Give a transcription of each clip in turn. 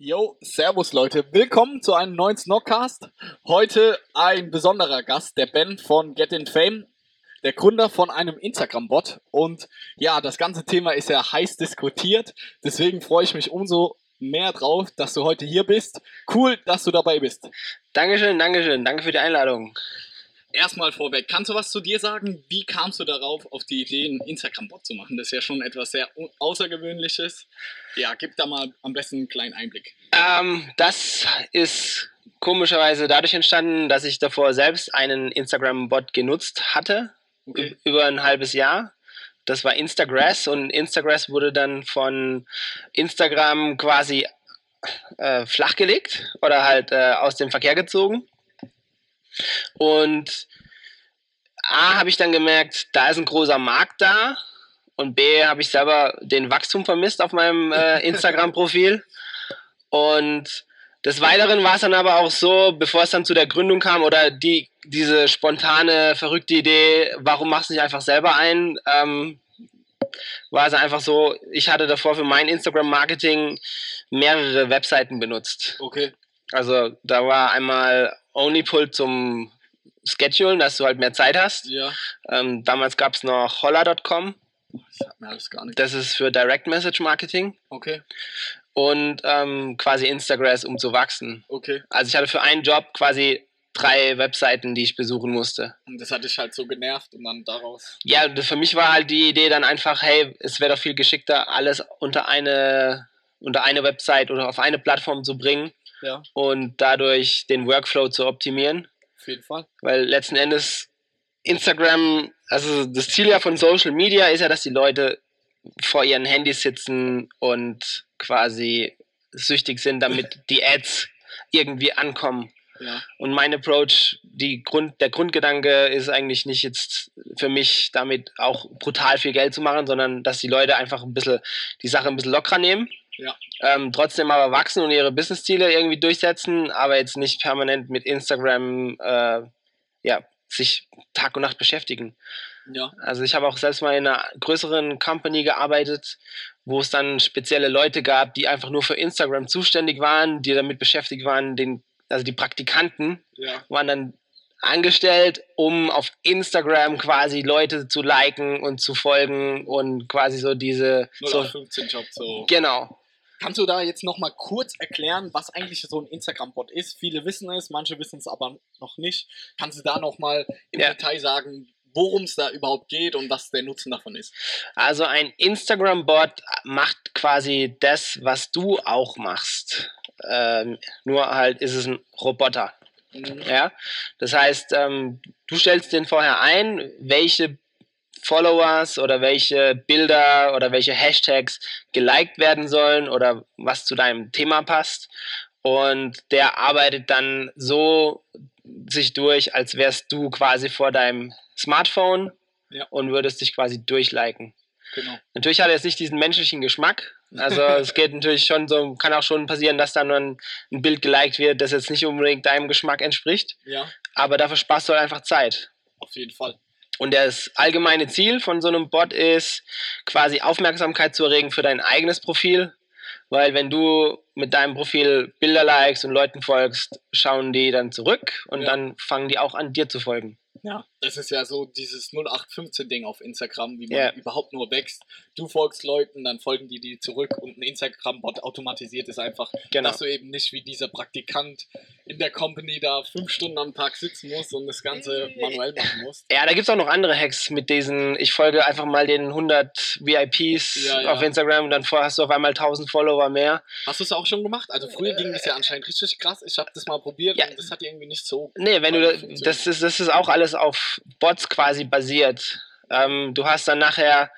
Yo, servus Leute, willkommen zu einem neuen Snockcast. Heute ein besonderer Gast, der Ben von Get in Fame, der Gründer von einem Instagram-Bot. Und ja, das ganze Thema ist ja heiß diskutiert, deswegen freue ich mich umso mehr drauf, dass du heute hier bist. Cool, dass du dabei bist. Dankeschön, Dankeschön, danke für die Einladung. Erstmal vorweg, kannst du was zu dir sagen? Wie kamst du darauf, auf die Idee, einen Instagram-Bot zu machen? Das ist ja schon etwas sehr Außergewöhnliches. Ja, gib da mal am besten einen kleinen Einblick. Ähm, das ist komischerweise dadurch entstanden, dass ich davor selbst einen Instagram-Bot genutzt hatte, okay. über ein halbes Jahr. Das war Instagrass und Instagrass wurde dann von Instagram quasi äh, flachgelegt oder halt äh, aus dem Verkehr gezogen. Und A, habe ich dann gemerkt, da ist ein großer Markt da. Und B, habe ich selber den Wachstum vermisst auf meinem äh, Instagram-Profil. Und des Weiteren war es dann aber auch so, bevor es dann zu der Gründung kam oder die, diese spontane, verrückte Idee, warum machst du nicht einfach selber ein, ähm, war es einfach so, ich hatte davor für mein Instagram-Marketing mehrere Webseiten benutzt. Okay. Also da war einmal OnlyPull zum Schedulen, dass du halt mehr Zeit hast. Ja. Ähm, damals gab es noch holla.com. Das gar nicht. Das ist für Direct Message Marketing. Okay. Und ähm, quasi Instagram, um zu wachsen. Okay. Also ich hatte für einen Job quasi drei Webseiten, die ich besuchen musste. Und das hat dich halt so genervt und dann daraus. Ja, für mich war halt die Idee dann einfach, hey, es wäre doch viel geschickter, alles unter eine, unter eine Website oder auf eine Plattform zu bringen ja. und dadurch den Workflow zu optimieren. Auf jeden Fall. Weil letzten Endes Instagram, also das Ziel ja von Social Media ist ja, dass die Leute vor ihren Handys sitzen und quasi süchtig sind, damit die Ads irgendwie ankommen. Ja. Und mein Approach, die Grund, der Grundgedanke ist eigentlich nicht jetzt für mich damit auch brutal viel Geld zu machen, sondern dass die Leute einfach ein bisschen die Sache ein bisschen lockerer nehmen ja. Ähm, trotzdem aber wachsen und ihre Business-Ziele irgendwie durchsetzen, aber jetzt nicht permanent mit Instagram äh, ja, sich Tag und Nacht beschäftigen. Ja. Also ich habe auch selbst mal in einer größeren Company gearbeitet, wo es dann spezielle Leute gab, die einfach nur für Instagram zuständig waren, die damit beschäftigt waren, den, also die Praktikanten ja. waren dann angestellt, um auf Instagram quasi Leute zu liken und zu folgen und quasi so diese 0815 Job so. Genau. Kannst du da jetzt nochmal kurz erklären, was eigentlich so ein Instagram-Bot ist? Viele wissen es, manche wissen es aber noch nicht. Kannst du da nochmal im ja. Detail sagen, worum es da überhaupt geht und was der Nutzen davon ist? Also ein Instagram-Bot macht quasi das, was du auch machst. Ähm, nur halt ist es ein Roboter. Mhm. Ja, das heißt, ähm, du stellst den vorher ein, welche Followers oder welche Bilder oder welche Hashtags geliked werden sollen oder was zu deinem Thema passt. Und der arbeitet dann so sich durch, als wärst du quasi vor deinem Smartphone ja. und würdest dich quasi durchliken. Genau. Natürlich hat er jetzt nicht diesen menschlichen Geschmack. Also es geht natürlich schon so, kann auch schon passieren, dass dann ein, ein Bild geliked wird, das jetzt nicht unbedingt deinem Geschmack entspricht. Ja. Aber dafür sparst du halt einfach Zeit. Auf jeden Fall. Und das allgemeine Ziel von so einem Bot ist, quasi Aufmerksamkeit zu erregen für dein eigenes Profil. Weil wenn du mit deinem Profil Bilder likest und Leuten folgst, schauen die dann zurück und Ja. dann fangen die auch an dir zu folgen. Ja, das ist ja so dieses 0815-Ding auf Instagram, wie man Ja. überhaupt nur wächst. Du folgst Leuten, dann folgen die dir zurück und ein Instagram-Bot automatisiert es einfach, Genau. dass du eben nicht wie dieser Praktikant in der Company da fünf Stunden am Tag sitzen musst und das Ganze manuell machen musst. Ja, da gibt es auch noch andere Hacks mit diesen, ich folge einfach mal den 100 VIPs Ja, ja. auf Instagram und dann hast du auf einmal 1000 Follower mehr. Hast du es auch schon gemacht? Also früher ging das ja anscheinend richtig krass. Ich habe das mal probiert Ja. und das hat irgendwie nicht so. Nee, wenn du, das ist, das ist auch alles auf Bots quasi basiert. Ähm, du hast dann nachher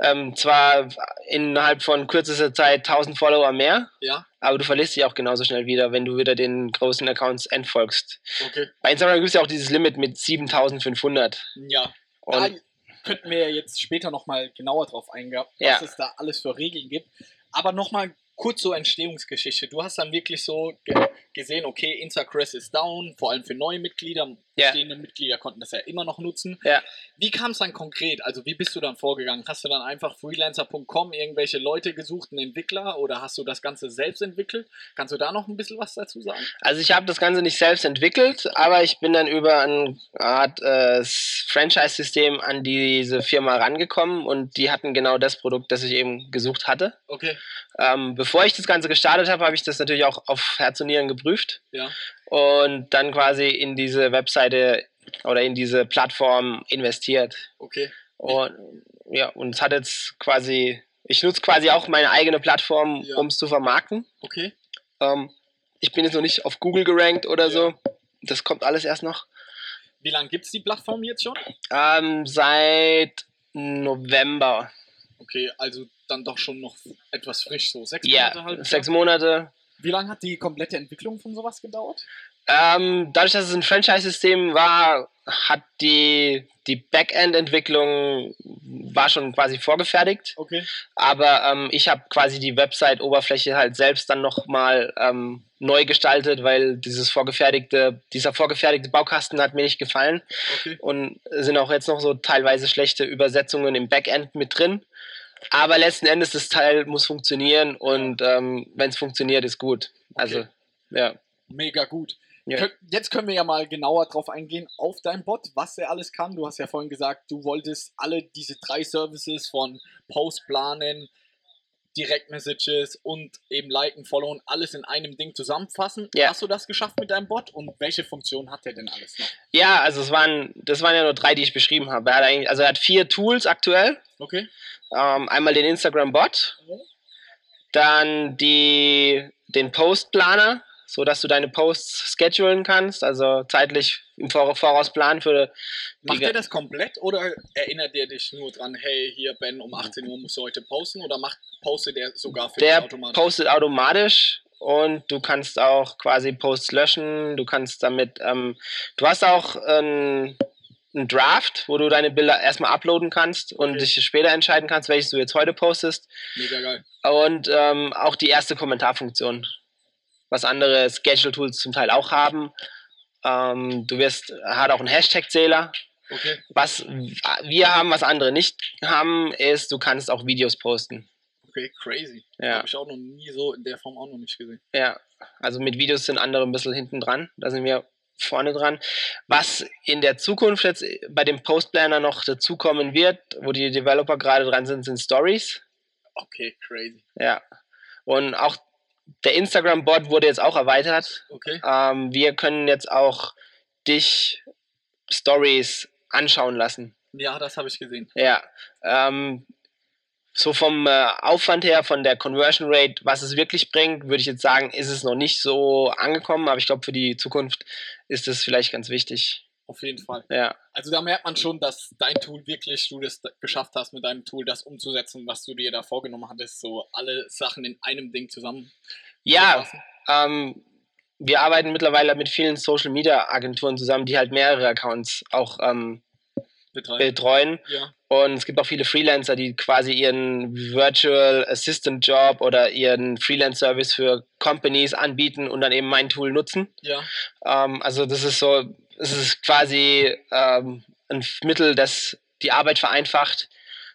ähm, zwar innerhalb von kürzester Zeit 1000 Follower mehr, Ja, aber du verlierst dich auch genauso schnell wieder, wenn du wieder den großen Accounts entfolgst. okay. Bei Instagram gibt es ja auch dieses Limit mit 7500. Ja. Da Und könnten wir jetzt später nochmal genauer drauf eingehen, was Ja. es da alles für Regeln gibt. Aber nochmal kurz zur Entstehungsgeschichte. Du hast dann wirklich so ge gesehen, okay, Instagram ist down, vor allem für neue Mitglieder Ja. Bestehende Mitglieder konnten das ja immer noch nutzen. Ja. Wie kam es dann konkret? Also wie bist du dann vorgegangen? Hast du dann einfach freelancer.com irgendwelche Leute gesucht, einen Entwickler oder hast du das Ganze selbst entwickelt? Kannst du da noch ein bisschen was dazu sagen? Also ich habe das Ganze nicht selbst entwickelt, aber ich bin dann über eine Art äh, Franchise-System an diese Firma rangekommen und die hatten genau das Produkt, das ich eben gesucht hatte. Okay. Ähm, bevor ich das Ganze gestartet habe, habe ich das natürlich auch auf Herz und Nieren geprüft Ja. Und dann quasi in diese Webseite oder in diese Plattform investiert. Okay. Und ja, und es hat jetzt quasi, ich nutze quasi auch meine eigene Plattform, Ja. um es zu vermarkten. Okay. Ähm, ich bin jetzt noch nicht auf Google gerankt oder Ja. so. Das kommt alles erst noch. Wie lange gibt es die Plattform jetzt schon? Ähm, seit November. Okay, also dann doch schon noch etwas frisch, so sechs Ja, Monate halt. sechs Monate. Wie lange hat die komplette Entwicklung von sowas gedauert? Ähm, dadurch, dass es ein Franchise-System war, hat die, die Backend-Entwicklung war schon quasi vorgefertigt. Okay. Aber ähm, ich habe quasi die Website-Oberfläche halt selbst dann nochmal ähm, neu gestaltet, weil dieses vorgefertigte, dieser vorgefertigte Baukasten hat mir nicht gefallen. Okay. und sind auch jetzt noch so teilweise schlechte Übersetzungen im Backend mit drin. Aber letzten Endes, das Teil muss funktionieren und ähm, wenn es funktioniert, ist gut. Also, Okay. ja. Mega gut. Ja. Jetzt können wir ja mal genauer drauf eingehen auf dein Bot, was er alles kann. Du hast ja vorhin gesagt, du wolltest alle diese drei Services von Postplanen, Direktmessages und eben liken, followen, alles in einem Ding zusammenfassen. Ja. Hast du das geschafft mit deinem Bot und welche Funktion hat der denn alles noch? Ja, also es waren, das waren ja nur drei, die ich beschrieben habe. Er hat eigentlich, also er hat vier Tools aktuell. Okay. Ähm, einmal den Instagram-Bot, dann die, den Post-Planer, so dass du deine Posts schedulen kannst, also zeitlich im Vor- Voraus planen für Macht er das komplett oder erinnert er dich nur dran, hey, hier Ben, um 18 Uhr musst du heute posten oder macht, postet er sogar für dich Der automatisch? postet automatisch und du kannst auch quasi Posts löschen. Du kannst damit, ähm, du hast auch einen, einen Draft, wo du deine Bilder erstmal uploaden kannst und Okay. dich später entscheiden kannst, welches du jetzt heute postest. Mega geil. Und ähm, auch die erste Kommentarfunktion, was andere Schedule-Tools zum Teil auch haben. Ähm, du wirst, hat auch einen Hashtag-Zähler. Okay. Was wir haben, was andere nicht haben, ist, du kannst auch Videos posten. Okay, crazy. Ja. Habe ich auch noch nie so in der Form auch noch nicht gesehen. Ja, also mit Videos sind andere ein bisschen hinten dran. Da sind wir vorne dran. Was in der Zukunft jetzt bei dem Postplaner noch dazukommen wird, wo die Developer gerade dran sind, sind Stories. Okay, crazy. Ja. Und auch der Instagram-Bot wurde jetzt auch erweitert. Okay. Ähm, wir können jetzt auch dich Stories anschauen lassen. Ja, das habe ich gesehen. Ja. Ähm, so vom äh, Aufwand her, von der Conversion Rate, was es wirklich bringt, würde ich jetzt sagen, ist es noch nicht so angekommen, aber ich glaube, für die Zukunft ist es vielleicht ganz wichtig. Auf jeden Fall. Ja, Also da merkt man schon, dass dein Tool wirklich, du das geschafft hast, mit deinem Tool das umzusetzen, was du dir da vorgenommen hattest, so alle Sachen in einem Ding zusammen. ja ähm, wir arbeiten mittlerweile mit vielen Social Media Agenturen zusammen, die halt mehrere Accounts auch ähm, Betreiben. betreuen. Ja, Und es gibt auch viele Freelancer, die quasi ihren Virtual Assistant Job oder ihren Freelance Service für Companies anbieten und dann eben mein Tool nutzen. ja, Ähm, also das ist so, es ist quasi ähm, ein Mittel, das die Arbeit vereinfacht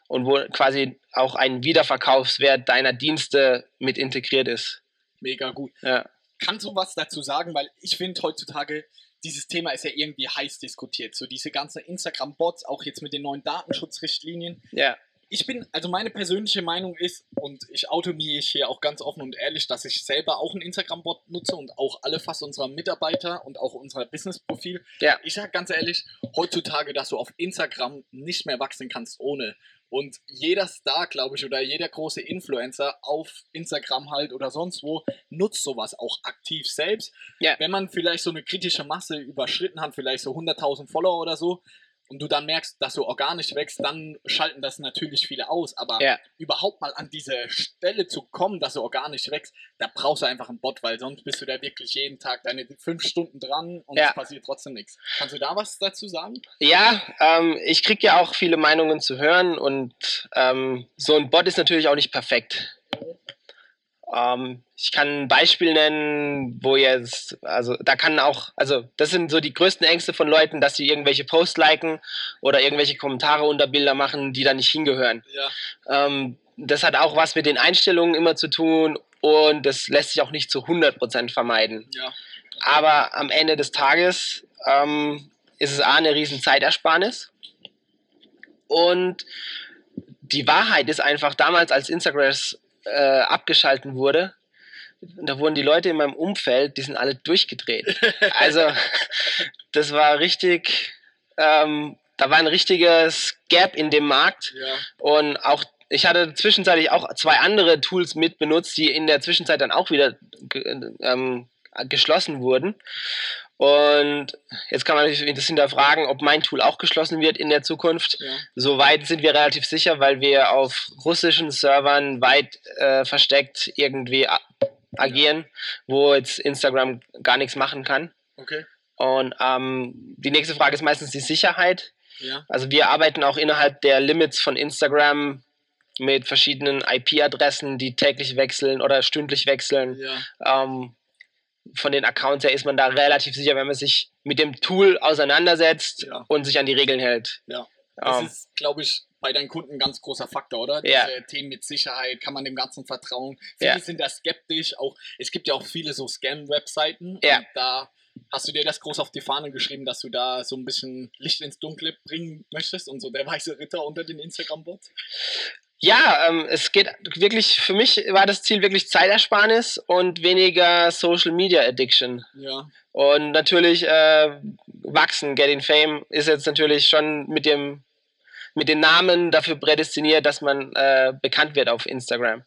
und wo quasi auch ein Wiederverkaufswert deiner Dienste mit integriert ist. mega gut. Ja, Kannst du was dazu sagen? Weil ich finde heutzutage, dieses Thema ist ja irgendwie heiß diskutiert. So diese ganzen Instagram-Bots, auch jetzt mit den neuen Datenschutzrichtlinien. ja, Ich bin, also meine persönliche Meinung ist, und ich auto mich hier auch ganz offen und ehrlich, dass ich selber auch einen Instagram-Bot nutze und auch alle fast unserer Mitarbeiter und auch unser Business-Profil. Ja. Ich sag ganz ehrlich, heutzutage, dass du auf Instagram nicht mehr wachsen kannst ohne. Und jeder Star, glaube ich, oder jeder große Influencer auf Instagram halt oder sonst wo, nutzt sowas auch aktiv selbst. Ja. Wenn man vielleicht so eine kritische Masse überschritten hat, vielleicht so 100.000 Follower oder so, und du dann merkst, dass du organisch wächst, dann schalten das natürlich viele aus. Aber Ja. überhaupt mal an diese Stelle zu kommen, dass du organisch wächst, da brauchst du einfach einen Bot, weil sonst bist du da wirklich jeden Tag deine fünf Stunden dran und Ja. es passiert trotzdem nichts. Kannst du da was dazu sagen? Ja, ähm, ich kriege ja auch viele Meinungen zu hören und ähm, so ein Bot ist natürlich auch nicht perfekt. Ähm, ich kann ein Beispiel nennen, wo jetzt, also da kann auch, also das sind so die größten Ängste von Leuten, dass sie irgendwelche Posts liken oder irgendwelche Kommentare unter Bilder machen, die da nicht hingehören. Ja. Ähm, das hat auch was mit den Einstellungen immer zu tun und das lässt sich auch nicht zu 100% vermeiden. Ja. Aber am Ende des Tages ähm, ist es A, eine riesen Zeitersparnis und die Wahrheit ist einfach, damals als Instagram äh, abgeschalten wurde, da wurden die Leute in meinem Umfeld, die sind alle durchgedreht. Also das war richtig, ähm, da war ein richtiges Gap in dem Markt ja. und auch ich hatte zwischenzeitlich auch zwei andere Tools mit benutzt, die in der Zwischenzeit dann auch wieder ähm, geschlossen wurden. Und jetzt kann man natürlich das hinterfragen, ob mein Tool auch geschlossen wird in der Zukunft. Ja. Soweit sind wir relativ sicher, weil wir auf russischen Servern weit äh, versteckt irgendwie agieren, wo jetzt Instagram gar nichts machen kann. Okay. Und ähm, die nächste Frage ist meistens die Sicherheit. Ja. Also wir arbeiten auch innerhalb der Limits von Instagram mit verschiedenen IP-Adressen, die täglich wechseln oder stündlich wechseln. Ja. Ähm, von den Accounts her ist man da relativ sicher, wenn man sich mit dem Tool auseinandersetzt ja. und sich an die Regeln hält. Ja. Das um, ähm. ist, glaube ich, bei deinen Kunden ein ganz großer Faktor, oder? Diese ja. Themen mit Sicherheit, kann man dem Ganzen vertrauen. Viele ja. sind da skeptisch. Auch, es gibt ja auch viele so Scam-Webseiten. Ja. da hast du dir das groß auf die Fahne geschrieben, dass du da so ein bisschen Licht ins Dunkle bringen möchtest und so der weiße Ritter unter den Instagram-Bots? Ja, ähm, es geht wirklich, für mich war das Ziel wirklich Zeitersparnis und weniger Social Media Addiction. Ja. Und natürlich äh, wachsen, Getting Fame ist jetzt natürlich schon mit dem mit den Namen dafür prädestiniert, dass man äh, bekannt wird auf Instagram.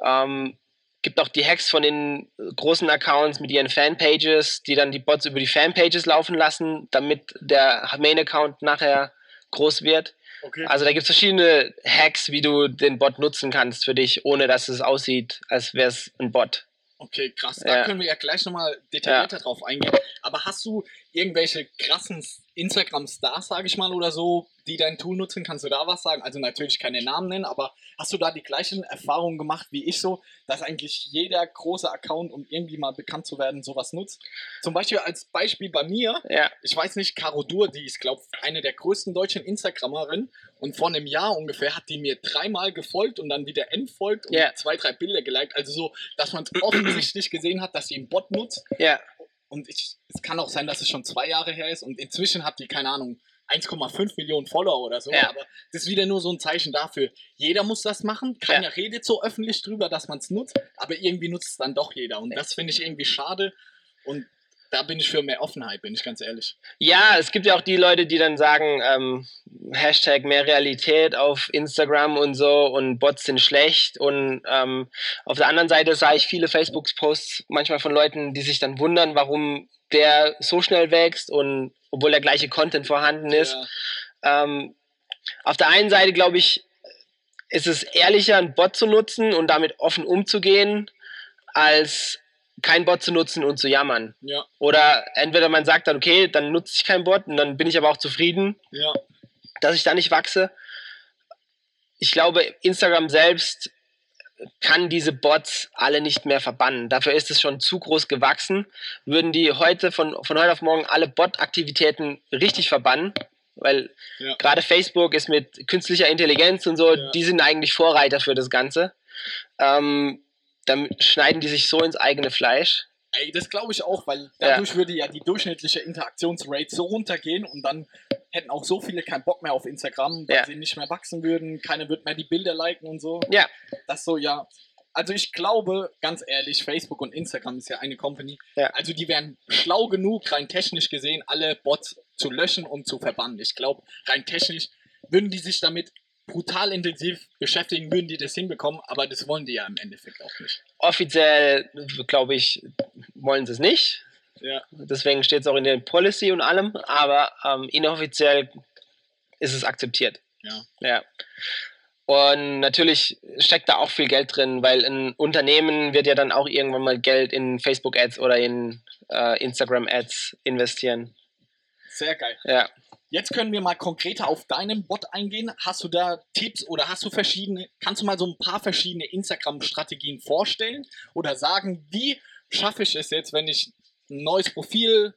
Ähm, gibt auch die Hacks von den großen Accounts mit ihren Fanpages, die dann die Bots über die Fanpages laufen lassen, damit der Main-Account nachher groß wird. Okay. Also da gibt es verschiedene Hacks, wie du den Bot nutzen kannst für dich, ohne dass es aussieht, als wäre es ein Bot. Okay, krass. Da ja. können wir ja gleich nochmal detaillierter ja. drauf eingehen. Aber hast du irgendwelche krassen Instagram-Stars, sage ich mal, oder so, die dein Tool nutzen? Kannst du da was sagen? Also natürlich keine Namen nennen, aber hast du da die gleichen Erfahrungen gemacht wie ich so, dass eigentlich jeder große Account, um irgendwie mal bekannt zu werden, sowas nutzt? Zum Beispiel als Beispiel bei mir, ja. ich weiß nicht, Caro Dur, die ist, glaube ich, eine der größten deutschen Instagrammerinnen und vor einem Jahr ungefähr hat die mir dreimal gefolgt und dann wieder entfolgt und ja. zwei, drei Bilder geliked. Also so, dass man es offensichtlich gesehen hat, dass sie einen Bot nutzt. Ja. Und ich, es kann auch sein, dass es schon zwei Jahre her ist und inzwischen hat die, keine Ahnung, 1,5 Millionen Follower oder so. Ja. Aber das ist wieder nur so ein Zeichen dafür. Jeder muss das machen. Keiner ja. redet so öffentlich drüber, dass man es nutzt, aber irgendwie nutzt es dann doch jeder. Und das finde ich irgendwie schade. Und da bin ich für mehr Offenheit, bin ich ganz ehrlich. Ja, es gibt ja auch die Leute, die dann sagen, ähm, Hashtag mehr Realität auf Instagram und so und Bots sind schlecht. Und ähm, auf der anderen Seite sah ich viele Facebook-Posts manchmal von Leuten, die sich dann wundern, warum der so schnell wächst und obwohl der gleiche Content vorhanden ist. Ja. Ähm, auf der einen Seite glaube ich, ist es ehrlicher, einen Bot zu nutzen und damit offen umzugehen, als kein Bot zu nutzen und zu jammern. Ja. Oder entweder man sagt dann, okay, dann nutze ich keinen Bot und dann bin ich aber auch zufrieden, ja. dass ich da nicht wachse. Ich glaube, Instagram selbst kann diese Bots alle nicht mehr verbannen. Dafür ist es schon zu groß gewachsen. Würden die heute von, von heute auf morgen alle Bot-Aktivitäten richtig verbannen, weil ja. gerade Facebook ist mit künstlicher Intelligenz und so, ja. die sind eigentlich Vorreiter für das Ganze. Ähm, dann schneiden die sich so ins eigene Fleisch. Ey, das glaube ich auch, weil dadurch ja. würde ja die durchschnittliche Interaktionsrate so runtergehen und dann hätten auch so viele keinen Bock mehr auf Instagram, weil ja. sie nicht mehr wachsen würden, keiner wird mehr die Bilder liken und so. Ja. Das so, ja. Also ich glaube, ganz ehrlich, Facebook und Instagram ist ja eine Company. Ja. Also die wären schlau genug, rein technisch gesehen, alle Bots zu löschen und zu verbannen. Ich glaube, rein technisch würden die sich damit brutal intensiv beschäftigen, würden die das hinbekommen, aber das wollen die ja im Endeffekt auch nicht. Offiziell, glaube ich, wollen sie es nicht. Ja. Deswegen steht es auch in der Policy und allem, aber ähm, inoffiziell ist es akzeptiert. Ja. ja. Und natürlich steckt da auch viel Geld drin, weil ein Unternehmen wird ja dann auch irgendwann mal Geld in Facebook-Ads oder in äh, Instagram-Ads investieren. Sehr geil. Ja. Jetzt können wir mal konkreter auf deinen Bot eingehen. Hast du da Tipps oder hast du verschiedene, kannst du mal so ein paar verschiedene Instagram-Strategien vorstellen oder sagen, wie schaffe ich es jetzt, wenn ich ein neues Profil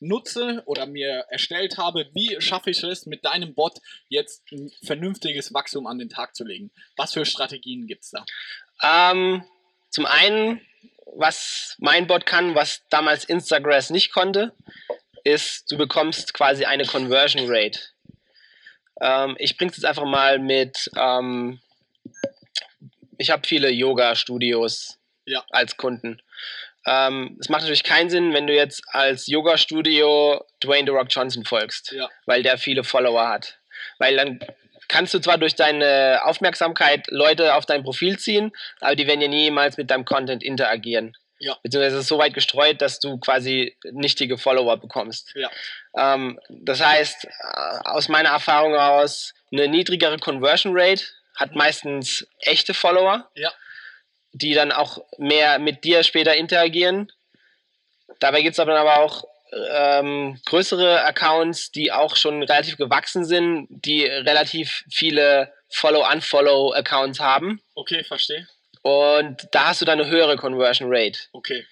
nutze oder mir erstellt habe, wie schaffe ich es mit deinem Bot jetzt ein vernünftiges Wachstum an den Tag zu legen? Was für Strategien gibt es da? Ähm, zum einen, was mein Bot kann, was damals Instagram nicht konnte, ist, du bekommst quasi eine Conversion Rate. Ähm, ich bringe es jetzt einfach mal mit, ähm, ich habe viele Yoga-Studios Ja. als Kunden. Ähm, es macht natürlich keinen Sinn, wenn du jetzt als Yoga-Studio Dwayne The Rock Johnson folgst, Ja. weil der viele Follower hat. Weil dann kannst du zwar durch deine Aufmerksamkeit Leute auf dein Profil ziehen, aber die werden ja niemals mit deinem Content interagieren. Ja. Beziehungsweise es ist so weit gestreut, dass du quasi nichtige Follower bekommst. Ja. Ähm, das heißt, äh, aus meiner Erfahrung heraus, eine niedrigere Conversion Rate hat meistens echte Follower, Ja. die dann auch mehr mit dir später interagieren. Dabei gibt es aber, aber auch ähm, größere Accounts, die auch schon relativ gewachsen sind, die relativ viele Follow-Unfollow-Accounts haben. Okay, verstehe. Und da hast du dann eine höhere Conversion Rate. Okay.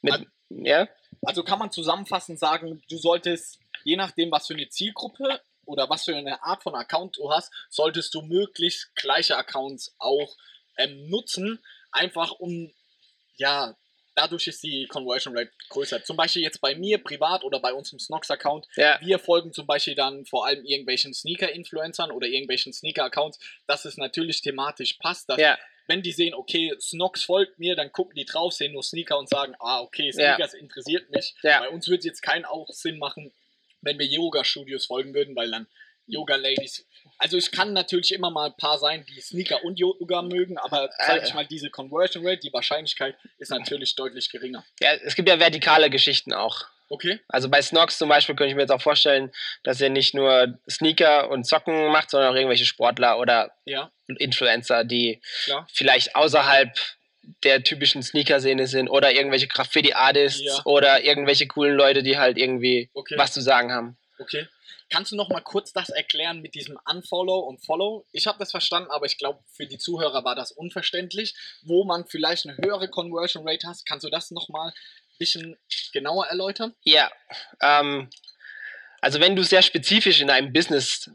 Mit, Al- ja? Also kann man zusammenfassend sagen, du solltest, je nachdem, was für eine Zielgruppe oder was für eine Art von Account du hast, solltest du möglichst gleiche Accounts auch ähm, nutzen, einfach um, ja, dadurch ist die Conversion Rate größer. Zum Beispiel jetzt bei mir privat oder bei unserem Snox-Account. Ja, Wir folgen zum Beispiel dann vor allem irgendwelchen Sneaker-Influencern oder irgendwelchen Sneaker-Accounts, dass es natürlich thematisch passt, dass ja, wenn die sehen, okay, Snox folgt mir, dann gucken die drauf, sehen nur Sneaker und sagen, ah, okay, Ja. Sneakers interessiert mich. Ja. Bei uns würde es jetzt keinen auch Sinn machen, wenn wir Yoga-Studios folgen würden, weil dann Yoga-Ladies. Also es kann natürlich immer mal ein paar sein, die Sneaker und Yoga mögen, aber sag Äh. ich mal, diese Conversion Rate, die Wahrscheinlichkeit ist natürlich deutlich geringer. ja. Es gibt ja vertikale Geschichten auch. Okay? Also bei Snox zum Beispiel könnte ich mir jetzt auch vorstellen, dass er nicht nur Sneaker und Socken macht, sondern auch irgendwelche Sportler oder Ja, Influencer, die klar. vielleicht außerhalb der typischen Sneaker-Szene sind oder irgendwelche Graffiti-Artists Ja. oder irgendwelche coolen Leute, die halt irgendwie Okay. was zu sagen haben. Okay. Kannst du noch mal kurz das erklären mit diesem Unfollow und Follow? Ich habe das verstanden, aber ich glaube, für die Zuhörer war das unverständlich. Wo man vielleicht eine höhere Conversion Rate hat, kannst du das noch mal bisschen genauer erläutern? Ja, ähm, also wenn du sehr spezifisch in einem Business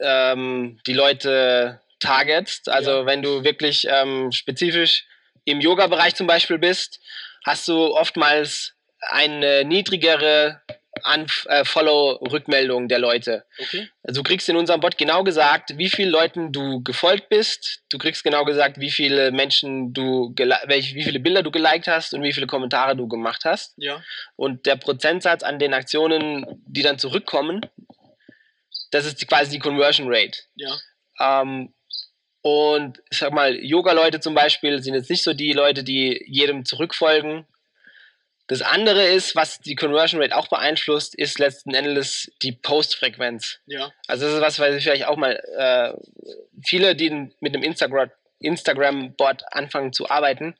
ähm, die Leute targetst, also Ja. wenn du wirklich ähm, spezifisch im Yoga-Bereich zum Beispiel bist, hast du oftmals eine niedrigere Unf- äh, Follow-Rückmeldung der Leute. Okay. Also du kriegst in unserem Bot genau gesagt, wie vielen Leuten du gefolgt bist. Du kriegst genau gesagt, wie viele Menschen du, welche, wie viele Bilder du geliked hast und wie viele Kommentare du gemacht hast. Ja. Und der Prozentsatz an den Aktionen, die dann zurückkommen, das ist die, quasi die Conversion Rate. Ja. Ähm, und ich sag mal, Yoga-Leute zum Beispiel sind jetzt nicht so die Leute, die jedem zurückfolgen. Das andere ist, was die Conversion Rate auch beeinflusst, ist letzten Endes die Postfrequenz. Ja. Also das ist was, was ich vielleicht auch mal äh, viele, die mit einem Instagram Instagram-Bot anfangen zu arbeiten,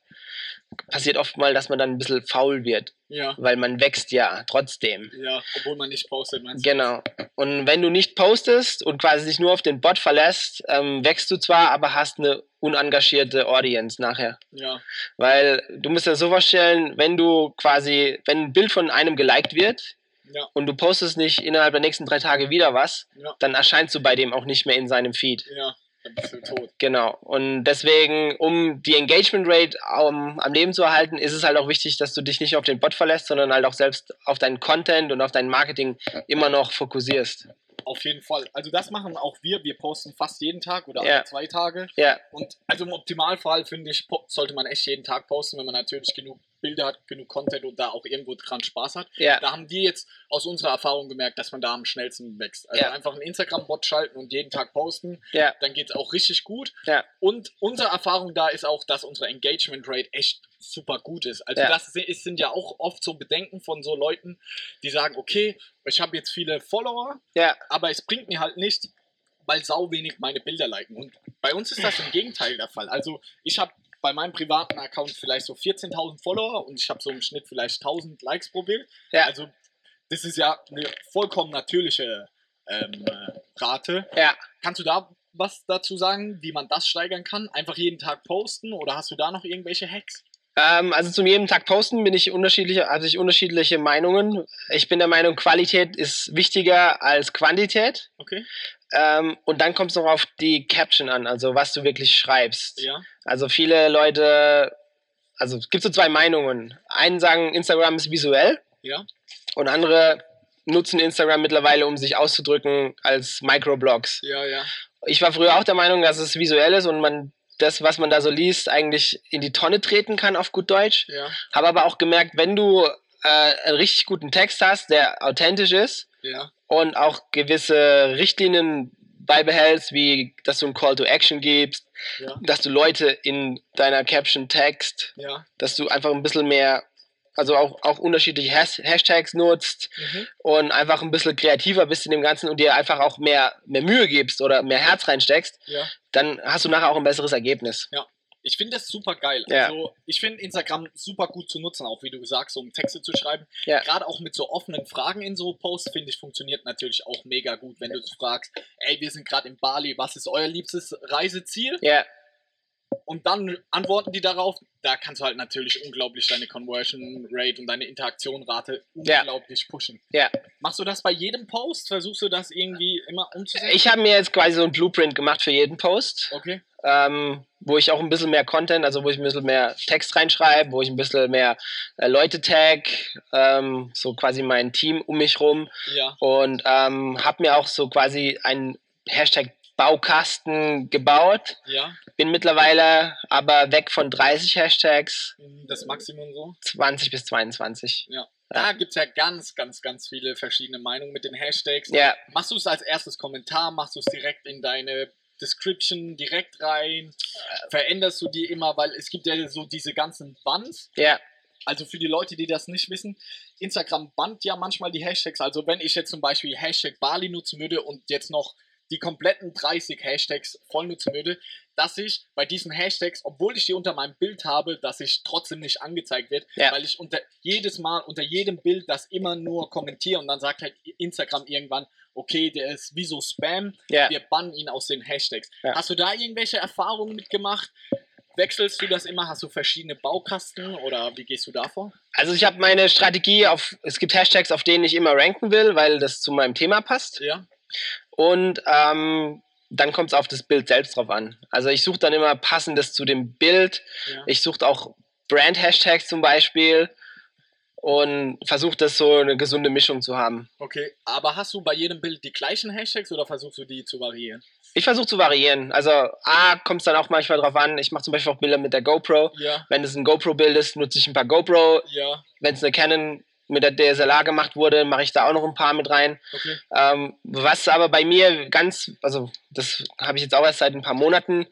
passiert oft mal, dass man dann ein bisschen faul wird, Ja. weil man wächst ja trotzdem. Ja. Obwohl man nicht postet, meinst du? Genau. Und wenn du nicht postest und quasi dich nur auf den Bot verlässt, ähm, wächst du zwar, aber hast eine unengagierte Audience nachher. Ja. Weil du musst dir das so vorstellen, wenn du quasi, wenn ein Bild von einem geliked wird Ja. und du postest nicht innerhalb der nächsten drei Tage wieder was, Ja. dann erscheinst du bei dem auch nicht mehr in seinem Feed. Ja. Dann bist du tot. Genau. Und deswegen, um die Engagement Rate um, am Leben zu erhalten, ist es halt auch wichtig, dass du dich nicht auf den Bot verlässt, sondern halt auch selbst auf deinen Content und auf dein Marketing immer noch fokussierst. Auf jeden Fall. Also das machen auch wir. Wir posten fast jeden Tag oder alle zwei Tage. Ja, Und also im Optimalfall finde ich, sollte man echt jeden Tag posten, wenn man natürlich genug Bilder hat, genug Content und da auch irgendwo dran Spaß hat. ja, Da haben wir jetzt aus unserer Erfahrung gemerkt, dass man da am schnellsten wächst. Also Ja. einfach einen Instagram-Bot schalten und jeden Tag posten, ja, dann geht es auch richtig gut. ja, Und unsere Erfahrung da ist auch, dass unsere Engagement Rate echt super gut ist. Also das sind- ist, sind ja auch oft so Bedenken von so Leuten, die sagen, okay, ich habe jetzt viele Follower, ja, aber es bringt mir halt nicht, weil sau wenig meine Bilder liken. Und bei uns ist das im Gegenteil der Fall. Also ich habe bei meinem privaten Account vielleicht so 14.000 Follower und ich habe so im Schnitt vielleicht 1000 Likes pro Bild. Ja. Also das ist ja eine vollkommen natürliche ähm, äh, Rate. Ja. Kannst du da was dazu sagen, wie man das steigern kann? Einfach jeden Tag posten oder hast du da noch irgendwelche Hacks? Ähm, also zum jeden Tag posten bin ich unterschiedliche, also ich unterschiedliche Meinungen. Ich bin der Meinung, Qualität ist wichtiger als Quantität. Okay. Ähm, und dann kommt es noch auf die Caption an, also was du wirklich schreibst. Ja. Also viele Leute, also es gibt so zwei Meinungen. Einen sagen, Instagram ist visuell Ja. und andere nutzen Instagram mittlerweile, um sich auszudrücken als Microblogs. Ja, ja. Ich war früher auch der Meinung, dass es visuell ist und man das, was man da so liest, eigentlich in die Tonne treten kann auf gut Deutsch. Ja. Habe aber auch gemerkt, wenn du äh, einen richtig guten Text hast, der authentisch ist Ja. und auch gewisse Richtlinien beibehältst, wie dass du einen Call to Action gibst, Ja. dass du Leute in deiner Caption text, Ja. dass du einfach ein bisschen mehr, also auch, auch unterschiedliche Has Hashtags nutzt Mhm. und einfach ein bisschen kreativer bist in dem Ganzen und dir einfach auch mehr, mehr Mühe gibst oder mehr Herz reinsteckst, Ja. dann hast du nachher auch ein besseres Ergebnis. Ich finde das super geil. Ja. Also, ich finde Instagram super gut zu nutzen, auch wie du sagst, um Texte zu schreiben. Ja. Gerade auch mit so offenen Fragen in so Posts, finde ich, funktioniert natürlich auch mega gut, wenn du fragst, ey, wir sind gerade in Bali, was ist euer liebstes Reiseziel? Ja, Und dann antworten die darauf. Da kannst du halt natürlich unglaublich deine Conversion Rate und deine Interaktionrate Ja. unglaublich pushen. ja. Machst du das bei jedem Post? Versuchst du das irgendwie immer umzusetzen? Ich habe mir jetzt quasi so ein Blueprint gemacht für jeden Post. Okay. ähm, wo ich auch ein bisschen mehr Content, also wo ich ein bisschen mehr Text reinschreibe, wo ich ein bisschen mehr äh, Leute tag, ähm, so quasi mein Team um mich rum Ja. und ähm, habe mir auch so quasi einen Hashtag Baukasten gebaut. Ja. Bin mittlerweile aber weg von 30 Hashtags, Das Maximum so. 20 bis 22. Da gibt es ja ganz, ganz, ganz viele verschiedene Meinungen mit den Hashtags. Ja, Machst du es als erstes Kommentar? Machst du es direkt in deine Description direkt rein? Veränderst du die immer? Weil es gibt ja so diese ganzen Bands. ja, Also für die Leute, die das nicht wissen, Instagram bannt ja manchmal die Hashtags. Also wenn ich jetzt zum Beispiel Hashtag Bali nutzen würde und jetzt noch die kompletten 30 Hashtags voll nutzen würde, dass ich bei diesen Hashtags, obwohl ich die unter meinem Bild habe, dass ich trotzdem nicht angezeigt wird, Ja. weil ich unter jedes Mal unter jedem Bild das immer nur kommentiere und dann sagt halt Instagram irgendwann, okay, der ist wie so Spam, ja. wir bannen ihn aus den Hashtags. Ja. Hast du da irgendwelche Erfahrungen mitgemacht? Wechselst du das immer? Hast du verschiedene Baukasten oder wie gehst du da vor? Also ich habe meine Strategie auf, es gibt Hashtags, auf denen ich immer ranken will, weil das zu meinem Thema passt. Ja, Und ähm, dann kommt es auf das Bild selbst drauf an. Also ich suche dann immer passendes zu dem Bild. ja. Ich suche auch Brand-Hashtags zum Beispiel und versuche das so eine gesunde Mischung zu haben. Okay, aber hast du bei jedem Bild die gleichen Hashtags oder versuchst du die zu variieren? Ich versuche zu variieren. Also A kommt es dann auch manchmal drauf an. Ich mache zum Beispiel auch Bilder mit der GoPro. Ja, Wenn es ein GoPro-Bild ist, nutze ich ein paar GoPro. ja, Wenn es eine Canon mit der DSLR gemacht wurde, mache ich da auch noch ein paar mit rein. okay. Ähm, was aber bei mir ganz, also das habe ich jetzt auch erst seit ein paar Monaten,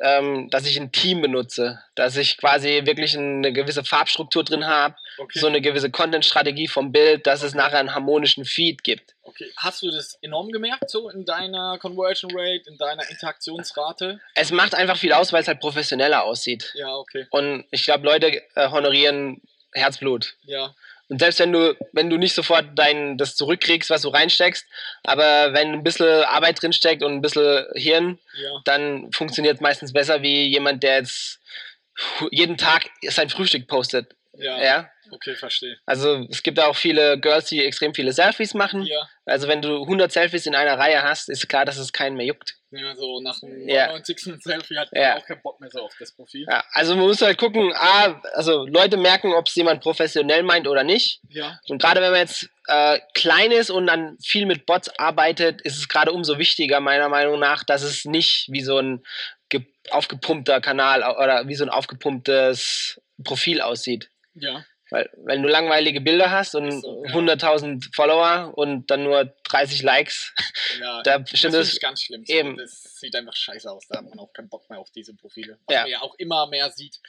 ähm, dass ich ein Team benutze, dass ich quasi wirklich eine gewisse Farbstruktur drin habe, okay. so eine gewisse Content-Strategie vom Bild, dass es nachher einen harmonischen Feed gibt. okay. Hast du das enorm gemerkt, so in deiner Conversion Rate, in deiner Interaktionsrate? Es macht einfach viel aus, weil es halt professioneller aussieht. Ja, okay. Und ich glaube, Leute äh, honorieren Herzblut. Ja, Und selbst wenn du, wenn du nicht sofort dein, das zurückkriegst, was du reinsteckst, aber wenn ein bisschen Arbeit drinsteckt und ein bisschen Hirn, ja, dann funktioniert es meistens besser wie jemand, der jetzt jeden Tag sein Frühstück postet. Ja. Ja. Okay, verstehe. Also es gibt auch viele Girls, die extrem viele Selfies machen. Ja, Also wenn du 100 Selfies in einer Reihe hast, ist klar, dass es keinen mehr juckt. ja, so nach dem Ja. 99. Selfie hat man Ja. auch keinen Bock mehr so auf das Profil. Ja, also man muss halt gucken, ah, also Leute merken, ob es jemand professionell meint oder nicht. Ja, Und gerade wenn man jetzt äh, klein ist und dann viel mit Bots arbeitet, ist es gerade umso wichtiger, meiner Meinung nach, dass es nicht wie so ein ge- aufgepumpter Kanal oder wie so ein aufgepumptes Profil aussieht. Ja, Weil, wenn du langweilige Bilder hast und Ist so, ja. 100.000 Follower und dann nur 30 Likes, ja. da das ich ganz schlimm. Eben. Das sieht einfach scheiße aus. Da hat man auch keinen Bock mehr auf diese Profile. Was Ja. man ja auch immer mehr sieht.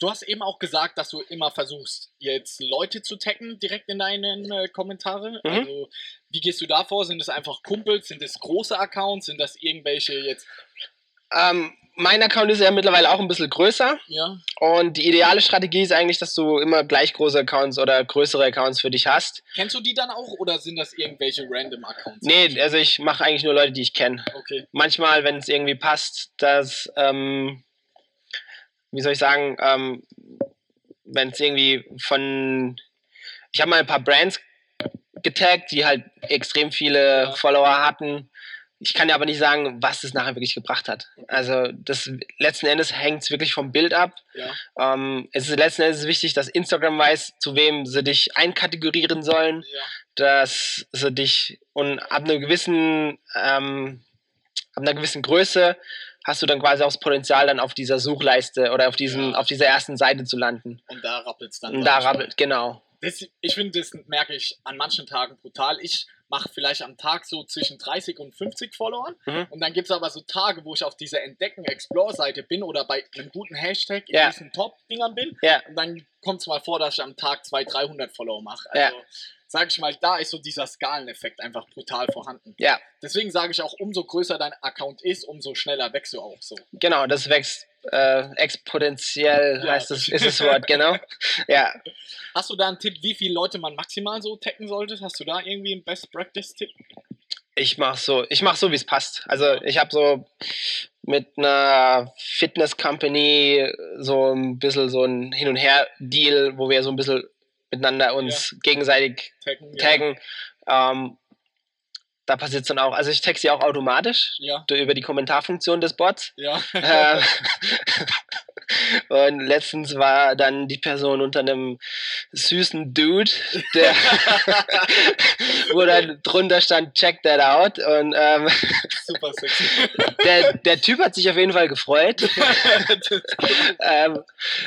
Du hast eben auch gesagt, dass du immer versuchst, jetzt Leute zu taggen direkt in deinen äh, Kommentare. Mhm. Also, wie gehst du da vor? Sind es einfach Kumpels? Sind es große Accounts? Sind das irgendwelche jetzt? Ähm, mein Account ist ja mittlerweile auch ein bisschen größer. Ja. Und die ideale Strategie ist eigentlich, dass du immer gleich große Accounts oder größere Accounts für dich hast. Kennst du die dann auch oder sind das irgendwelche random Accounts? Nee, also ich mache eigentlich nur Leute, die ich kenne. Okay. Manchmal, wenn es irgendwie passt, dass, ähm, wie soll ich sagen, ähm, wenn es irgendwie von, ich habe mal ein paar Brands getaggt, die halt extrem viele Ja. Follower hatten. Ich kann dir aber nicht sagen, was das nachher wirklich gebracht hat. Also das letzten Endes hängt es wirklich vom Bild ab. Ja. Ähm, es ist letzten Endes wichtig, dass Instagram weiß, zu wem sie dich einkategorieren sollen, Ja. dass sie dich und ab einer gewissen ähm, ab einer gewissen Größe hast du dann quasi auch das Potenzial, dann auf dieser Suchleiste oder auf diesem Ja. auf dieser ersten Seite zu landen. Und da rappelt es dann. Und da rappelt, genau. Das, ich finde, das merke ich an manchen Tagen brutal. Ich mache vielleicht am Tag so zwischen 30 und 50 Followern. Mhm. Und dann gibt es aber so Tage, wo ich auf dieser Entdecken-Explore-Seite bin oder bei einem guten Hashtag in Ja. diesen Top-Dingern bin. Ja. Und dann kommt es mal vor, dass ich am Tag 200, 300 Follower mache. Ja. Also, sage ich mal, da ist so dieser Skaleneffekt einfach brutal vorhanden. Ja, Deswegen sage ich auch, umso größer dein Account ist, umso schneller wächst du auch so. genau, das wächst äh, exponentiell, Ja. heißt das, ist das Wort, genau. Ja, Hast du da einen Tipp, wie viele Leute man maximal so taggen sollte? Hast du da irgendwie einen Best-Practice-Tipp? ich mach so, ich mach so, wie es passt. Also ich habe so mit einer Fitness Company so ein bisschen so ein Hin und Her Deal, wo wir so ein bisschen miteinander uns gegenseitig Taggen? taggen. Ähm, da passiert es dann auch. Also ich tag sie auch automatisch Ja. über die Kommentarfunktion des Bots. Ja. Ähm, Und letztens war dann die Person unter einem süßen Dude, der, wo dann drunter stand, check that out. Und ähm, Super sexy. der, der Typ hat sich auf jeden Fall gefreut. ähm,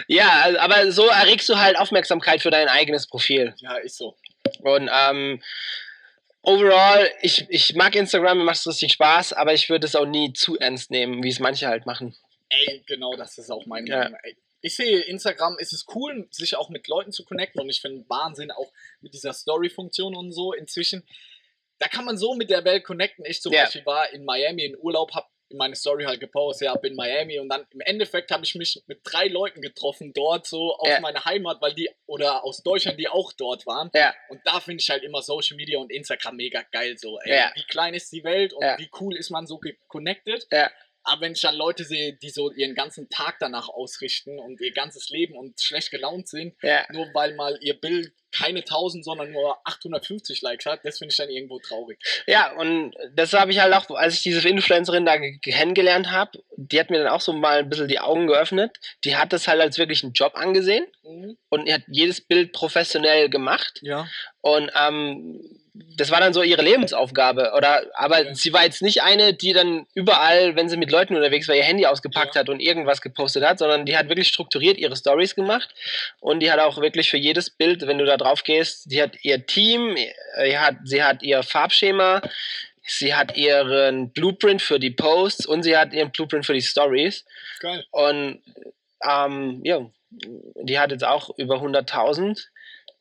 ja, also- aber so erregst du halt Aufmerksamkeit für dein eigenes Profil. ja, ist so. Und ähm, overall, ich, ich mag Instagram, mir macht es richtig Spaß, aber ich würde es auch nie zu ernst nehmen, wie es manche halt machen. Ey, genau, das ist auch mein Ja. Ey. Ich sehe, Instagram ist es cool, sich auch mit Leuten zu connecten und ich finde Wahnsinn auch mit dieser Story-Funktion und so inzwischen. Da kann man so mit der Welt connecten. Ich zum Ja. Beispiel war in Miami in Urlaub, habe meine Story halt gepostet, ja, bin in Miami und dann im Endeffekt habe ich mich mit drei Leuten getroffen dort so aus Ja. meiner Heimat, weil die oder aus Deutschland, die auch dort waren. Ja, Und da finde ich halt immer Social Media und Instagram mega geil so. Ey, Ja. Wie klein ist die Welt und wie cool ist man so connected. Aber wenn ich dann Leute sehe, die so ihren ganzen Tag danach ausrichten und ihr ganzes Leben und schlecht gelaunt sind, ja. nur weil mal ihr Bild keine 1000, sondern nur 850 Likes hat, das finde ich dann irgendwo traurig. Ja, und das habe ich halt auch, als ich diese Influencerin da ge- kennengelernt habe, die hat mir dann auch so mal ein bisschen die Augen geöffnet. Die hat das halt als wirklich einen Job angesehen und die hat jedes Bild professionell gemacht. Ja. Und ähm, das war dann so ihre Lebensaufgabe. Oder aber Ja. sie war jetzt nicht eine, die dann überall, wenn sie mit Leuten unterwegs war, ihr Handy ausgepackt Ja. hat und irgendwas gepostet hat, sondern die hat wirklich strukturiert ihre Stories gemacht und die hat auch wirklich für jedes Bild, wenn du da drauf gehst, die hat ihr Team, äh, hat, sie hat ihr Farbschema, sie hat ihren Blueprint für die Posts und sie hat ihren Blueprint für die Stories. Geil. Und ähm, ja, die hat jetzt auch über 100.000.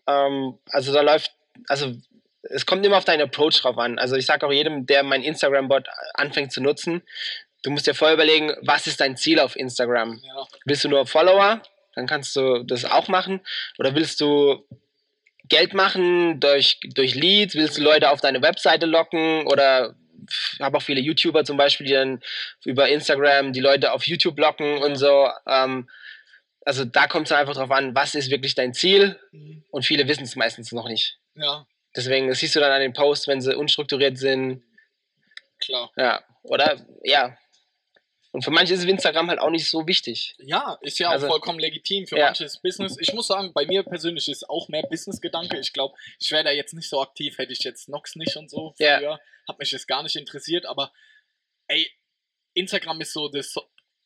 Ähm, also da läuft, also es kommt immer auf deinen Approach drauf an. Also ich sage auch jedem, der mein Instagram-Bot anfängt zu nutzen, du musst dir vorher überlegen, was ist dein Ziel auf Instagram? Ja. Willst du nur Follower? Dann kannst du das auch machen. Oder willst du Geld machen durch, durch Leads? Willst du Leute auf deine Webseite locken? Oder ich habe auch viele YouTuber zum Beispiel, die dann über Instagram die Leute auf YouTube locken und so. Ähm, also da kommt es einfach drauf an, was ist wirklich dein Ziel? Mhm. Und viele wissen es meistens noch nicht. Ja, Deswegen, das siehst du dann an den Posts, wenn sie unstrukturiert sind. klar. Ja. Oder ja. Und für manche ist Instagram halt auch nicht so wichtig. Ja, ist ja auch Also- vollkommen legitim für Ja. manches Business. Ich muss sagen, bei mir persönlich ist auch mehr Business-Gedanke. Ich glaube, ich wäre da jetzt nicht so aktiv, hätte ich jetzt Nox nicht und so Ja. früher. Hat mich das gar nicht interessiert, aber ey, Instagram ist so das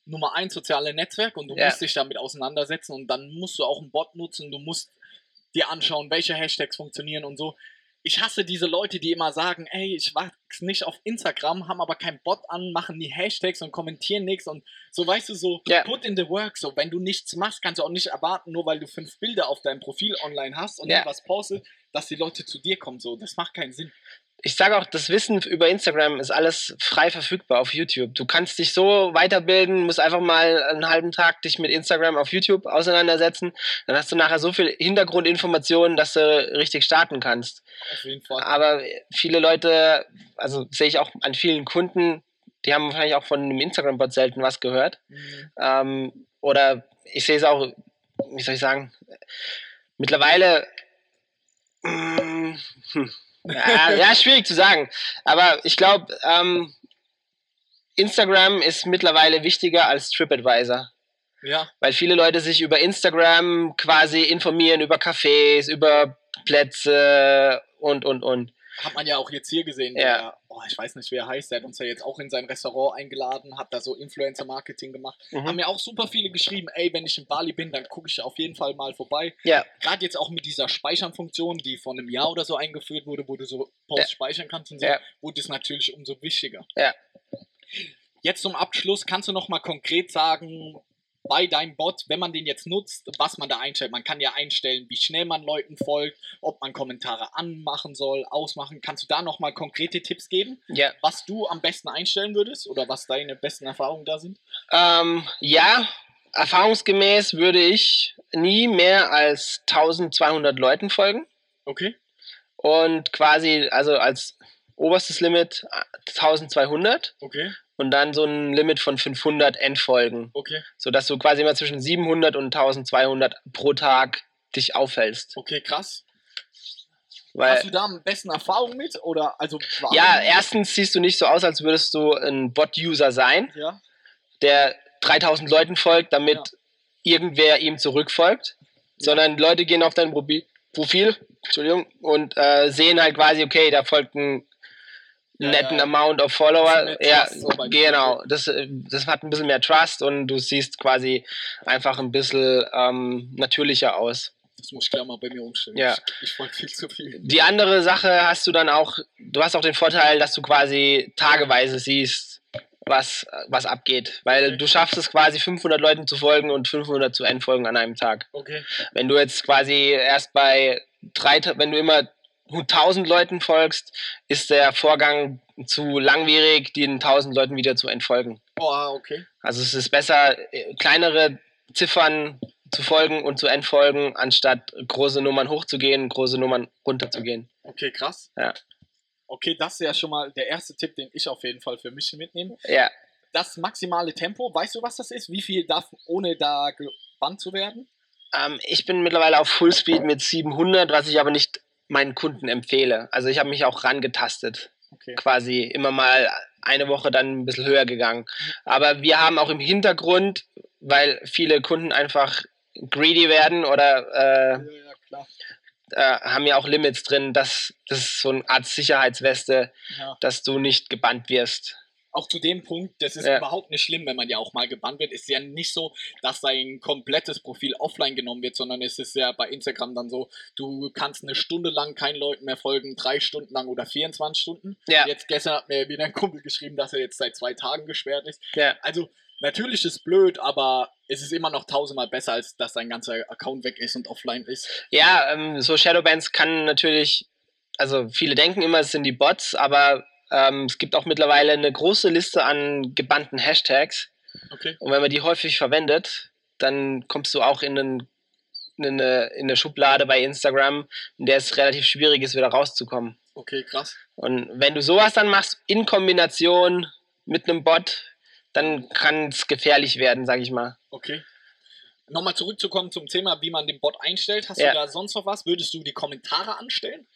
Nummer eins soziale Netzwerk und du Ja. musst dich damit auseinandersetzen und dann musst du auch einen Bot nutzen, du musst dir anschauen, welche Hashtags funktionieren und so. Ich hasse diese Leute, die immer sagen, ey, ich wachs nicht auf Instagram, haben aber keinen Bot an, machen die Hashtags und kommentieren nichts und so, weißt du, so Ja. put in the work. So, wenn du nichts machst, kannst du auch nicht erwarten, nur weil du fünf Bilder auf deinem Profil online hast und Ja. dann was postet, dass die Leute zu dir kommen. So, das macht keinen Sinn. Ich sage auch, das Wissen über Instagram ist alles frei verfügbar auf YouTube. Du kannst dich so weiterbilden, musst einfach mal einen halben Tag dich mit Instagram auf YouTube auseinandersetzen. Dann hast du nachher so viel Hintergrundinformationen, dass du richtig starten kannst. Auf jeden Fall. Aber viele Leute, also sehe ich auch an vielen Kunden, die haben wahrscheinlich auch von einem Instagram-Bot selten was gehört. Mhm. Ähm, oder ich sehe es auch, wie soll ich sagen, mittlerweile. Mm, hm, ja, ja, schwierig zu sagen. Aber ich glaube, ähm, Instagram ist mittlerweile wichtiger als TripAdvisor. Ja, Weil viele Leute sich über Instagram quasi informieren, über Cafés, über Plätze und, und, und. Hat man ja auch jetzt hier gesehen. Ja. Der, oh, ich weiß nicht, wer er heißt. Der hat uns ja jetzt auch in sein Restaurant eingeladen, hat da so Influencer-Marketing gemacht. Mhm. Haben mir auch super viele geschrieben, ey, wenn ich in Bali bin, dann gucke ich auf jeden Fall mal vorbei. Ja, Gerade jetzt auch mit dieser Speichern-Funktion, die vor einem Jahr oder so eingeführt wurde, wo du so Posts Ja. speichern kannst und so, Ja. wurde es natürlich umso wichtiger. Ja. Jetzt zum Abschluss, kannst du noch mal konkret sagen, bei deinem Bot, wenn man den jetzt nutzt, was man da einstellt. Man kann ja einstellen, wie schnell man Leuten folgt, ob man Kommentare anmachen soll, ausmachen. Kannst du da noch mal konkrete Tipps geben, ja. was du am besten einstellen würdest oder was deine besten Erfahrungen da sind? Ähm, ja, erfahrungsgemäß würde ich nie mehr als 1200 Leuten folgen. Okay. und quasi, also als oberstes Limit äh, 1200 Okay. Und dann so ein Limit von 500 Endfolgen, Okay. sodass du quasi immer zwischen 700 und 1200 pro Tag dich aufhältst. Okay, krass. Weil, Hast du da am besten Erfahrung mit? Oder also ja, erstens siehst du nicht so aus, als würdest du ein Bot-User sein, Ja. der 3000 Leuten folgt, damit irgendwer ihm zurückfolgt, sondern Leute gehen auf dein Profil Entschuldigung, und äh, sehen halt quasi, okay, da folgt ein Ja, netten ja. Amount of Follower. Ja, so genau. Das, äh, das hat ein bisschen mehr Trust und du siehst quasi einfach ein bisschen ähm, natürlicher aus. Das muss ich gleich mal bei mir umstellen. Ja. Ich, ich wollte viel zu viel. Die andere Sache hast du dann auch, du hast auch den Vorteil, dass du quasi tageweise siehst, was, was abgeht. Weil Okay. du schaffst es quasi 500 Leuten zu folgen und 500 zu entfolgen an einem Tag. Okay. Wenn du jetzt quasi erst bei drei, wenn du immer 1000 Leuten folgst, ist der Vorgang zu langwierig, den 1000 Leuten wieder zu entfolgen. Oh, okay. Also es ist besser, äh, kleinere Ziffern zu folgen und zu entfolgen, anstatt große Nummern hochzugehen, große Nummern runterzugehen. Okay, krass. Ja. Okay, das ist ja schon mal der erste Tipp, den ich auf jeden Fall für mich mitnehme. Ja, Das maximale Tempo, weißt du, was das ist? Wie viel darf, ohne da gebannt zu werden? ähm, ich bin mittlerweile auf Fullspeed mit 700, was ich aber nicht meinen Kunden empfehle. Also ich habe mich auch rangetastet. Okay. quasi immer mal eine Woche dann ein bisschen höher gegangen. Aber wir haben auch im Hintergrund, weil viele Kunden einfach greedy werden oder äh, Ja, äh, haben ja auch Limits drin, dass das ist so eine Art Sicherheitsweste, Ja. dass du nicht gebannt wirst. Auch zu dem Punkt, das ist Ja. überhaupt nicht schlimm, wenn man ja auch mal gebannt wird. Ist ja nicht so, dass sein komplettes Profil offline genommen wird, sondern es ist ja bei Instagram dann so, du kannst eine Stunde lang keinen Leuten mehr folgen, drei Stunden lang oder 24 Stunden. Ja. Jetzt gestern hat mir wieder ein Kumpel geschrieben, dass er jetzt seit zwei Tagen gesperrt ist. Ja, Also, natürlich ist blöd, aber es ist immer noch tausendmal besser, als dass sein ganzer Account weg ist und offline ist. ja ähm, so Shadowbans kann natürlich, also viele denken immer, es sind die Bots, aber ähm, es gibt auch mittlerweile eine große Liste an gebannten Hashtags. Okay. Und wenn man die häufig verwendet, dann kommst du auch in, einen, in, eine, in eine Schublade bei Instagram, in der es relativ schwierig ist, wieder rauszukommen. Okay, krass. Und wenn du sowas dann machst, in Kombination mit einem Bot, dann kann es gefährlich werden, sag ich mal. Okay. Nochmal zurückzukommen zum Thema, wie man den Bot einstellt. Hast Ja. du da sonst noch was? Würdest du die Kommentare anstellen?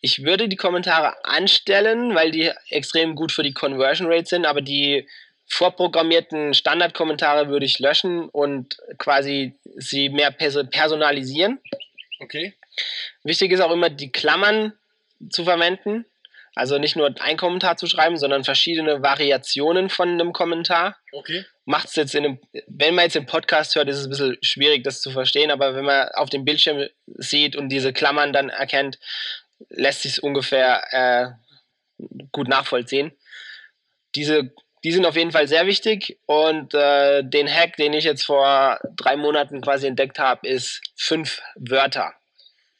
Ich würde die Kommentare anstellen, weil die extrem gut für die Conversion Rate sind, aber die vorprogrammierten Standardkommentare würde ich löschen und quasi sie mehr perso- personalisieren. Okay. Wichtig ist auch immer, die Klammern zu verwenden. Also nicht nur ein Kommentar zu schreiben, sondern verschiedene Variationen von einem Kommentar. Okay. Macht es jetzt in einem, wenn man jetzt den Podcast hört, ist es ein bisschen schwierig, das zu verstehen, aber wenn man auf dem Bildschirm sieht und diese Klammern dann erkennt, lässt sich ungefähr äh, gut nachvollziehen. Diese, die sind auf jeden Fall sehr wichtig und äh, den Hack, den ich jetzt vor drei Monaten quasi entdeckt habe, ist fünf Wörter.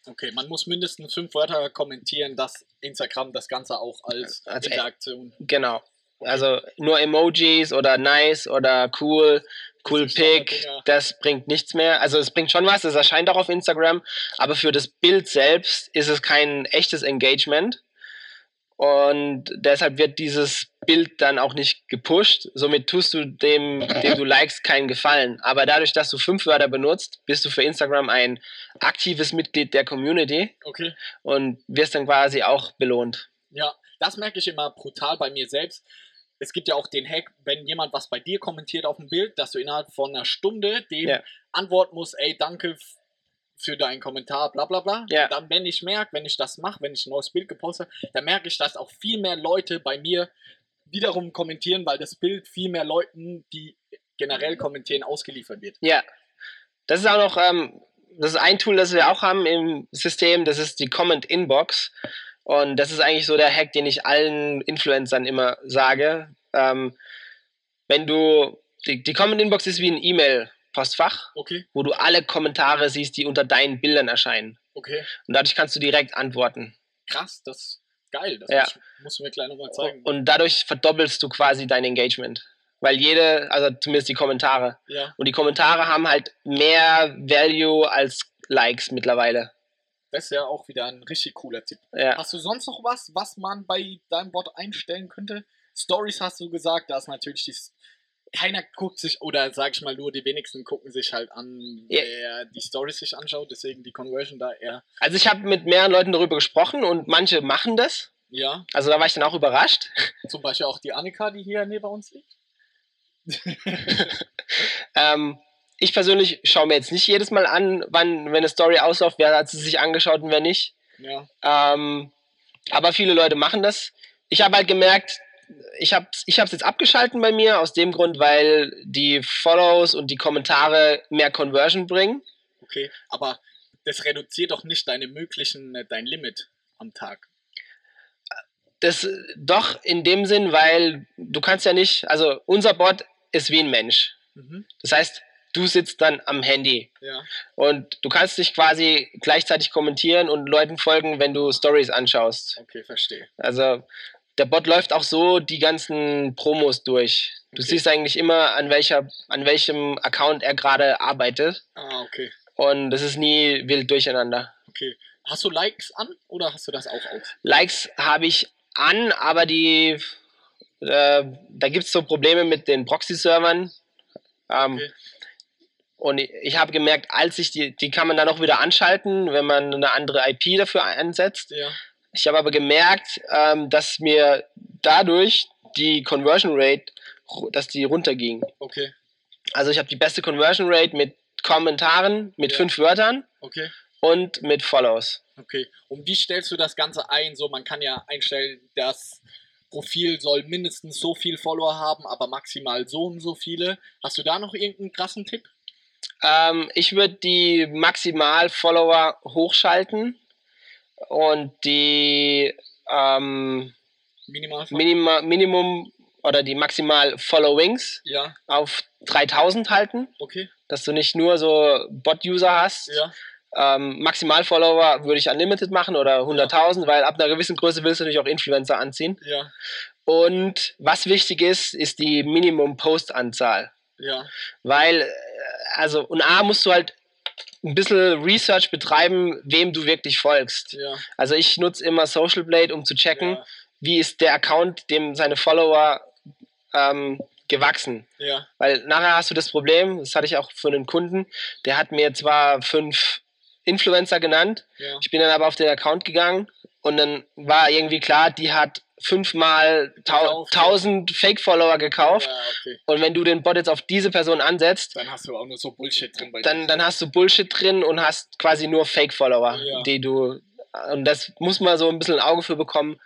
Okay, man muss mindestens fünf Wörter kommentieren, dass Instagram das Ganze auch als, Als- Interaktion. Genau. Also nur Emojis oder nice oder cool, cool sind Pic, Standarddinger. das bringt nichts mehr. Also es bringt schon was, es erscheint auch auf Instagram, aber für das Bild selbst ist es kein echtes Engagement. Und deshalb wird dieses Bild dann auch nicht gepusht. Somit tust du dem, dem du likest, keinen Gefallen. Aber dadurch, dass du fünf Wörter benutzt, bist du für Instagram ein aktives Mitglied der Community Okay. und wirst dann quasi auch belohnt. Ja, das merke ich immer brutal bei mir selbst. Es gibt ja auch den Hack, wenn jemand was bei dir kommentiert auf dem Bild, dass du innerhalb von einer Stunde dem Ja. antworten musst, ey, danke für deinen Kommentar, bla bla bla. Ja. Und dann, wenn ich merke, wenn ich das mache, wenn ich ein neues Bild gepostet habe, dann merke ich, dass auch viel mehr Leute bei mir wiederum kommentieren, weil das Bild viel mehr Leuten, die generell kommentieren, ausgeliefert wird. Ja. Das ist auch noch, ähm, das ist ein Tool, das wir auch haben im System, das ist die Comment Inbox. Und das ist eigentlich so der Hack, den ich allen Influencern immer sage. Ähm, wenn du, die, die Comment Inbox ist wie ein E-Mail-Postfach, Okay, wo du alle Kommentare siehst, die unter deinen Bildern erscheinen. okay. Und dadurch kannst du direkt antworten. Krass, das ist geil. Das Ja. muss, musst du mir gleich nochmal zeigen. Und dadurch verdoppelst du quasi dein Engagement. Weil jede, also zumindest die Kommentare. ja, Und die Kommentare haben halt mehr Value als Likes mittlerweile. Das ist ja auch wieder ein richtig cooler Tipp. Ja. Hast du sonst noch was, was man bei deinem Bot einstellen könnte? Stories hast du gesagt, da ist natürlich die. Keiner guckt sich, oder sag ich mal nur, die wenigsten gucken sich halt an, Ja. wer die Stories sich anschaut, deswegen die Conversion da eher. Also ich habe mit mehreren Leuten darüber gesprochen und manche machen das. Ja, Also da war ich dann auch überrascht. zum Beispiel auch die Annika, die hier neben uns liegt. Ähm, ich persönlich schaue mir jetzt nicht jedes Mal an, wann, wenn eine Story ausläuft, wer hat sie sich angeschaut und wer nicht. Ja, Ähm, aber viele Leute machen das. Ich habe halt gemerkt, ich habe ich es jetzt abgeschalten bei mir, aus dem Grund, weil die Follows und die Kommentare mehr Conversion bringen. okay. Aber das reduziert doch nicht deine möglichen, äh, dein Limit am Tag. Das doch in dem Sinn, weil du kannst ja nicht, also unser Bot ist wie ein Mensch. Mhm. Das heißt, du sitzt dann am Handy Ja, und du kannst dich quasi gleichzeitig kommentieren und Leuten folgen, wenn du Stories anschaust. okay, verstehe. Also der Bot läuft auch so die ganzen Promos durch. Du Okay. siehst eigentlich immer, an, welcher, an welchem Account er gerade arbeitet Ah, okay. und das ist nie wild durcheinander. Okay. Hast du Likes an oder hast du das auch aus? Likes habe ich an, aber die äh, da gibt es so Probleme mit den Proxy-Servern. Ähm, Okay. Und ich- habe gemerkt, als ich die, die kann man dann auch wieder anschalten, wenn man eine andere IP dafür einsetzt. Ja. Ich habe aber gemerkt, ähm, dass mir dadurch die Conversion Rate, dass die runterging. Okay. Also ich habe die beste Conversion Rate mit Kommentaren, mit Ja. fünf Wörtern Okay. und mit Follows. Okay. Und wie stellst du das Ganze ein? So, man kann ja einstellen, das Profil soll mindestens so viel Follower haben, aber maximal so und so viele. Hast du da noch irgendeinen krassen Tipp? Ähm, ich würde die Maximal-Follower hochschalten und die ähm, Minimal? Minima, Minimum oder die Maximal-Followings ja. auf 3000 halten, Okay. dass du nicht nur so Bot-User hast. Ja. Ähm, Maximal-Follower würde ich Unlimited machen oder 100.000, weil ab einer gewissen Größe willst du natürlich auch Influencer anziehen. Ja. Und was wichtig ist, ist die Minimum-Post-Anzahl. Ja. Weil, äh, also, und A, musst du halt ein bisschen Research betreiben, wem du wirklich folgst. Ja. Also ich nutze immer Social Blade, um zu checken, Ja. wie ist der Account, dem seine Follower ähm, gewachsen. Ja. Weil nachher hast du das Problem, das hatte ich auch für einen Kunden, der hat mir zwar fünf Influencer genannt, ich bin dann aber auf den Account gegangen und dann war irgendwie klar, die hat fünfmal tau. 1000 Fake-Follower gekauft. Ja, okay. Und wenn du den Bot jetzt auf diese Person ansetzt, Dann hast du auch nur so Bullshit drin bei dann, dir. dann hast du Bullshit drin und hast quasi nur Fake-Follower, Ja. die du. Und das muss man so ein bisschen ein Auge für bekommen,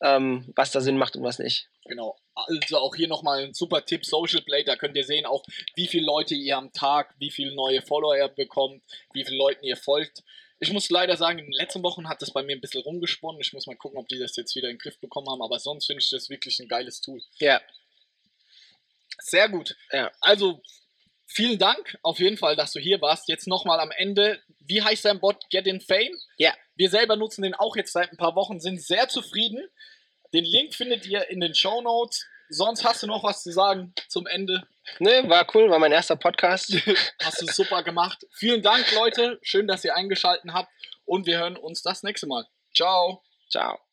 ähm, was da Sinn macht und was nicht. Genau. Also auch hier nochmal ein super Tipp, Social Blade, da könnt ihr sehen auch, wie viele Leute ihr am Tag, wie viele neue Follower ihr bekommt, wie viele Leuten ihr folgt. Ich muss leider sagen, in den letzten Wochen hat das bei mir ein bisschen rumgesponnen. Ich muss mal gucken, ob die das jetzt wieder in den Griff bekommen haben, aber sonst finde ich das wirklich ein geiles Tool. Ja. Sehr gut. Ja. Also vielen Dank auf jeden Fall, dass du hier warst. Jetzt nochmal am Ende. Wie heißt dein Bot Get in Fame? Ja. Wir selber nutzen den auch jetzt seit ein paar Wochen, sind sehr zufrieden. Den Link findet ihr in den Show Notes. Sonst hast du noch was zu sagen zum Ende? Ne, war cool, war mein erster Podcast. Hast du super gemacht. Vielen Dank, Leute. Schön, dass ihr eingeschaltet habt. Und wir hören uns das nächste Mal. Ciao. Ciao.